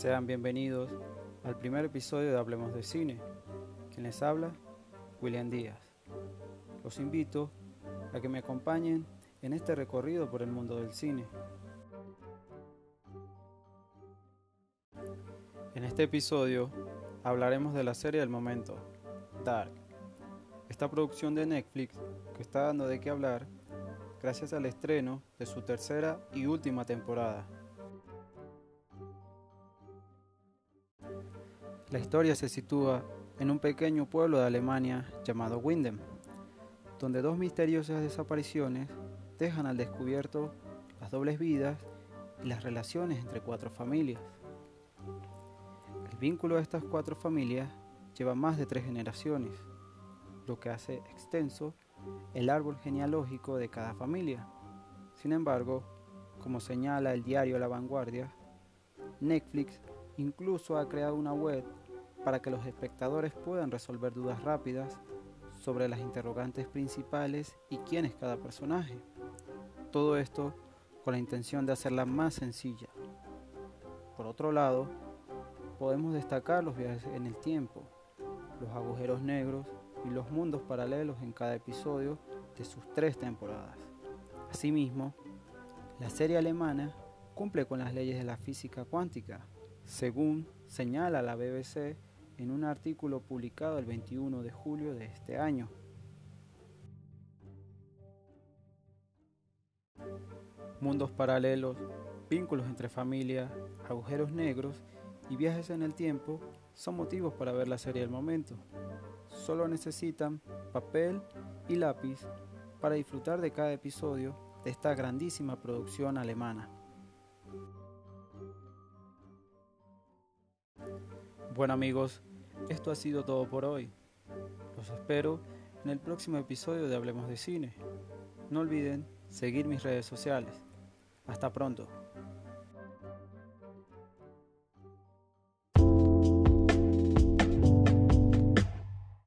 Sean bienvenidos al primer episodio de Hablemos de Cine. Quien les habla, William Díaz. Los invito a que me acompañen en este recorrido por el mundo del cine. En este episodio hablaremos de la serie del momento, Dark. Esta producción de Netflix que está dando de qué hablar gracias al estreno de su tercera y última temporada. La historia se sitúa en un pequeño pueblo de Alemania llamado Windem, donde dos misteriosas desapariciones dejan al descubierto las dobles vidas y las relaciones entre cuatro familias. El vínculo de estas cuatro familias lleva más de tres generaciones, lo que hace extenso el árbol genealógico de cada familia. Sin embargo, como señala el diario La Vanguardia, Netflix incluso ha creado una web para que los espectadores puedan resolver dudas rápidas sobre las interrogantes principales y quién es cada personaje. Todo esto con la intención de hacerla más sencilla. Por otro lado, podemos destacar los viajes en el tiempo, los agujeros negros y los mundos paralelos en cada episodio de sus tres temporadas. Asimismo, la serie alemana cumple con las leyes de la física cuántica, según señala la BBC en un artículo publicado el 21 de julio de este año. Mundos paralelos, vínculos entre familias, agujeros negros y viajes en el tiempo son motivos para ver la serie del momento. Solo necesitan papel y lápiz para disfrutar de cada episodio de esta grandísima producción alemana. Bueno amigos, esto ha sido todo por hoy. Los espero en el próximo episodio de Hablemos de Cine. No olviden seguir mis redes sociales. Hasta pronto.